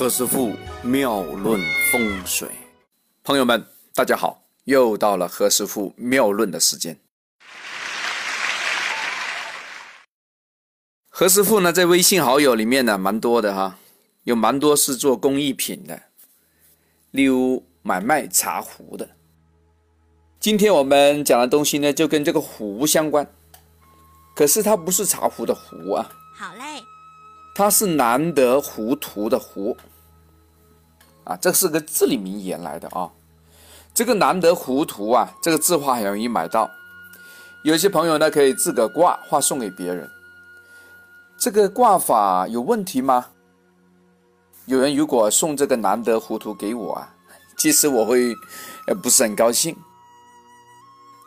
何师傅妙论风水，朋友们，大家好，又到了何师傅妙论的时间。何师傅呢，在微信好友里面呢，蛮多的哈，有蛮多是做工艺品的，例如买卖茶壶的。今天我们讲的东西呢，就跟这个壶相关，可是它不是茶壶的壶啊。好嘞。它是难得糊涂的糊啊，这是个至理名言来的啊。这个难得糊涂啊，这个字画很容易买到。有些朋友呢，可以自个挂画送给别人。这个挂法有问题吗？有人如果送这个难得糊涂给我啊，其实我会呃不是很高兴。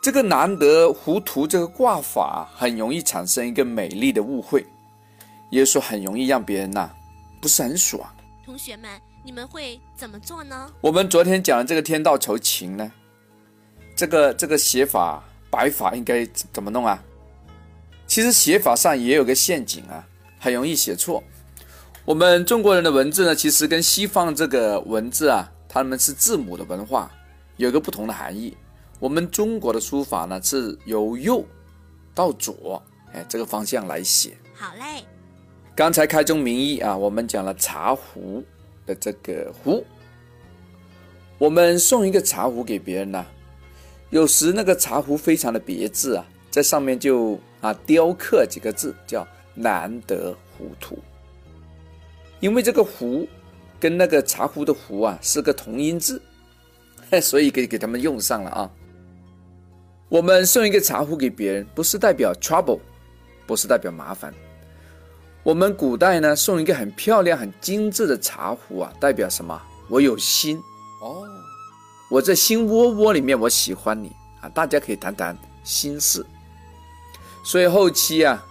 这个难得糊涂这个挂法很容易产生一个美丽的误会。也就是说，很容易让别人呐不是很爽。同学们，你们会怎么做呢？我们昨天讲的这个天道酬勤呢，这个这个写法摆法应该怎么弄啊？其实写法上也有个陷阱啊，很容易写错。我们中国人的文字呢，其实跟西方这个文字啊，他们是字母的文化，有个不同的含义。我们中国的书法呢，是由右到左，哎，这个方向来写。好嘞。刚才开宗明义啊，我们讲了茶壶的这个壶。我们送一个茶壶给别人呢，有时那个茶壶非常的别致啊，在上面就啊雕刻几个字，叫“难得糊涂”。因为这个壶跟那个茶壶的壶啊是个同音字，所以给给他们用上了啊。我们送一个茶壶给别人，不是代表 trouble，不是代表麻烦。我们古代呢，送一个很漂亮、很精致的茶壶啊，代表什么？我有心哦，我在心窝窝里面，我喜欢你啊，大家可以谈谈心事。所以后期啊，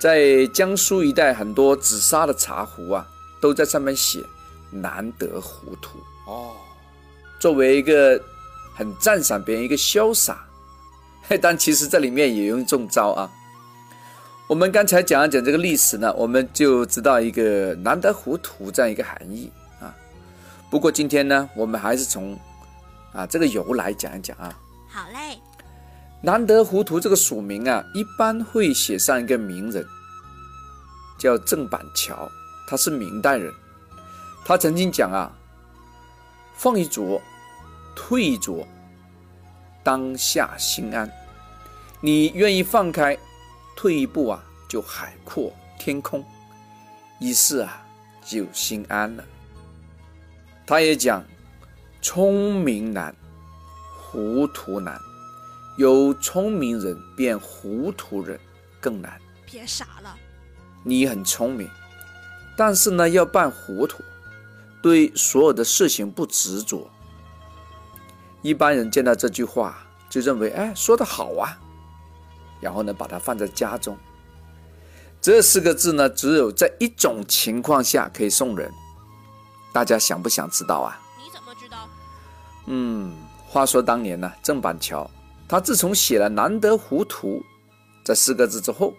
在江苏一带很多紫砂的茶壶啊，都在上面写“难得糊涂”哦，作为一个很赞赏别人一个潇洒，但其实这里面也用中招啊。我们刚才讲一讲这个历史呢，我们就知道一个难得糊涂这样一个含义啊。不过今天呢，我们还是从啊这个由来讲一讲啊。好嘞。难得糊涂这个署名啊，一般会写上一个名人，叫郑板桥，他是明代人。他曾经讲啊：“放一着，退一着，当下心安。”你愿意放开？退一步啊，就海阔天空；一世啊，就心安了。他也讲，聪明难，糊涂难，由聪明人变糊涂人更难。别傻了，你很聪明，但是呢，要扮糊涂，对所有的事情不执着。一般人见到这句话，就认为，哎，说的好啊。然后呢，把它放在家中。这四个字呢，只有在一种情况下可以送人。大家想不想知道啊？你怎么知道？嗯，话说当年呢，郑板桥他自从写了“难得糊涂”这四个字之后，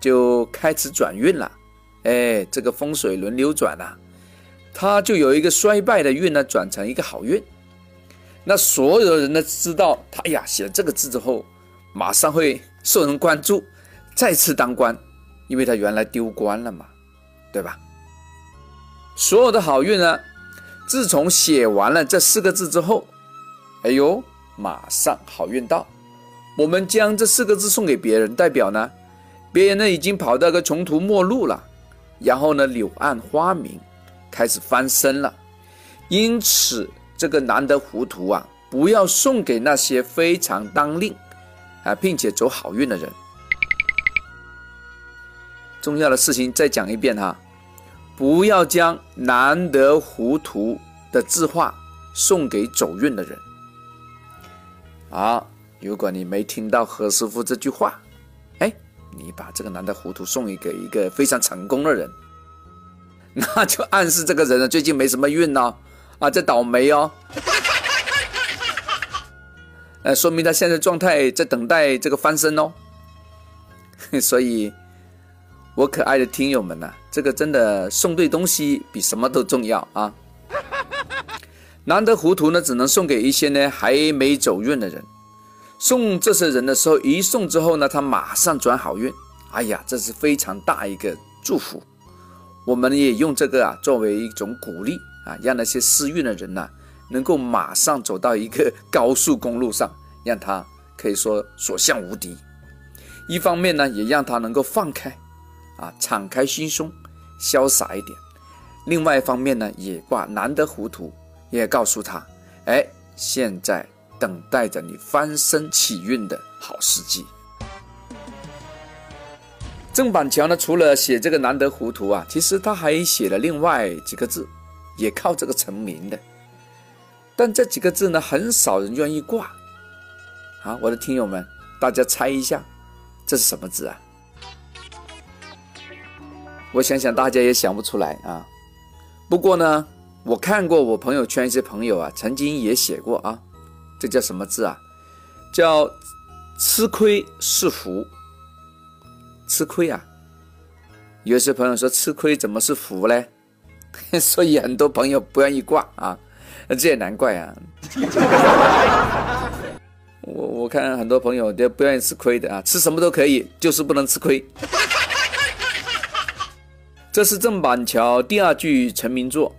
就开始转运了。哎，这个风水轮流转啊，他就有一个衰败的运呢，转成一个好运。那所有的人呢，知道他呀，写了这个字之后。马上会受人关注，再次当官，因为他原来丢官了嘛，对吧？所有的好运呢，自从写完了这四个字之后，哎呦，马上好运到。我们将这四个字送给别人，代表呢，别人呢已经跑到个穷途末路了，然后呢柳暗花明，开始翻身了。因此，这个难得糊涂啊，不要送给那些非常当令。啊，并且走好运的人，重要的事情再讲一遍哈，不要将难得糊涂的字画送给走运的人。好，如果你没听到何师傅这句话，哎，你把这个难得糊涂送给一个非常成功的人，那就暗示这个人呢最近没什么运呢，啊，在倒霉哦。呃，说明他现在状态在等待这个翻身哦。所以，我可爱的听友们呐，这。这个真的送对东西比什么都重要啊。难得糊涂呢，只能送给一些呢还没走运的人。送这些人的时候，一送之后呢，他马上转好运。哎呀，这是非常大一个祝福。我们也用这个啊作为一种鼓励啊，让那些失运的人呢，能够马上走到一个高速公路上，让他可以说所向无敌。一方面呢，也让他能够放开，啊，敞开心胸，潇洒一点。另外一方面呢，也挂难得糊涂。也告诉他，哎，现在等待着你翻身起运的好时机。郑板桥呢，除了写这个难得糊涂啊，其实他还写了另外几个字，也靠这个成名的。但这几个字呢，很少人愿意挂。啊，我的听友们，大家猜一下，这是什么字啊？我想想，大家也想不出来啊。不过呢。我看过我朋友圈一些朋友啊，曾经也写过啊，这叫什么字啊？叫吃亏是福。吃亏啊！有些朋友说吃亏怎么是福呢？所以很多朋友不愿意挂啊，这也难怪啊。我我看很多朋友都不愿意吃亏的啊，吃什么都可以，就是不能吃亏。这是郑板桥第二句成名作。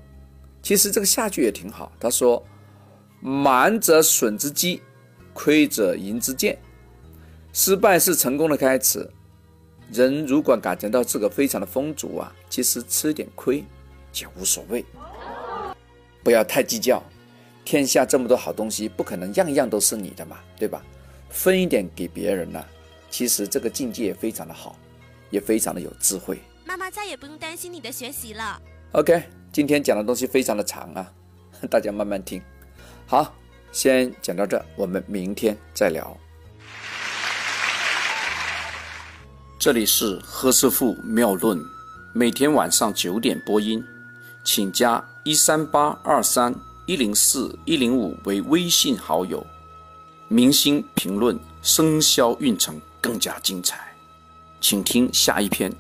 其实这个下句也挺好。他说：“满者损之机，亏者盈之见。失败是成功的开始。人如果感觉到这个非常的丰足啊，其实吃点亏也无所谓。不要太计较。天下这么多好东西，不可能样样都是你的嘛，对吧？分一点给别人呢，其实这个境界也非常的好，也非常的有智慧。妈妈再也不用担心你的学习了。OK。”今天讲的东西非常的长啊，大家慢慢听。好，先讲到这，我们明天再聊。这里是何师傅妙论，每天晚上九点播音，请加一三八二三一零四一零五为微信好友。明星评论，生肖运程更加精彩，请听下一篇。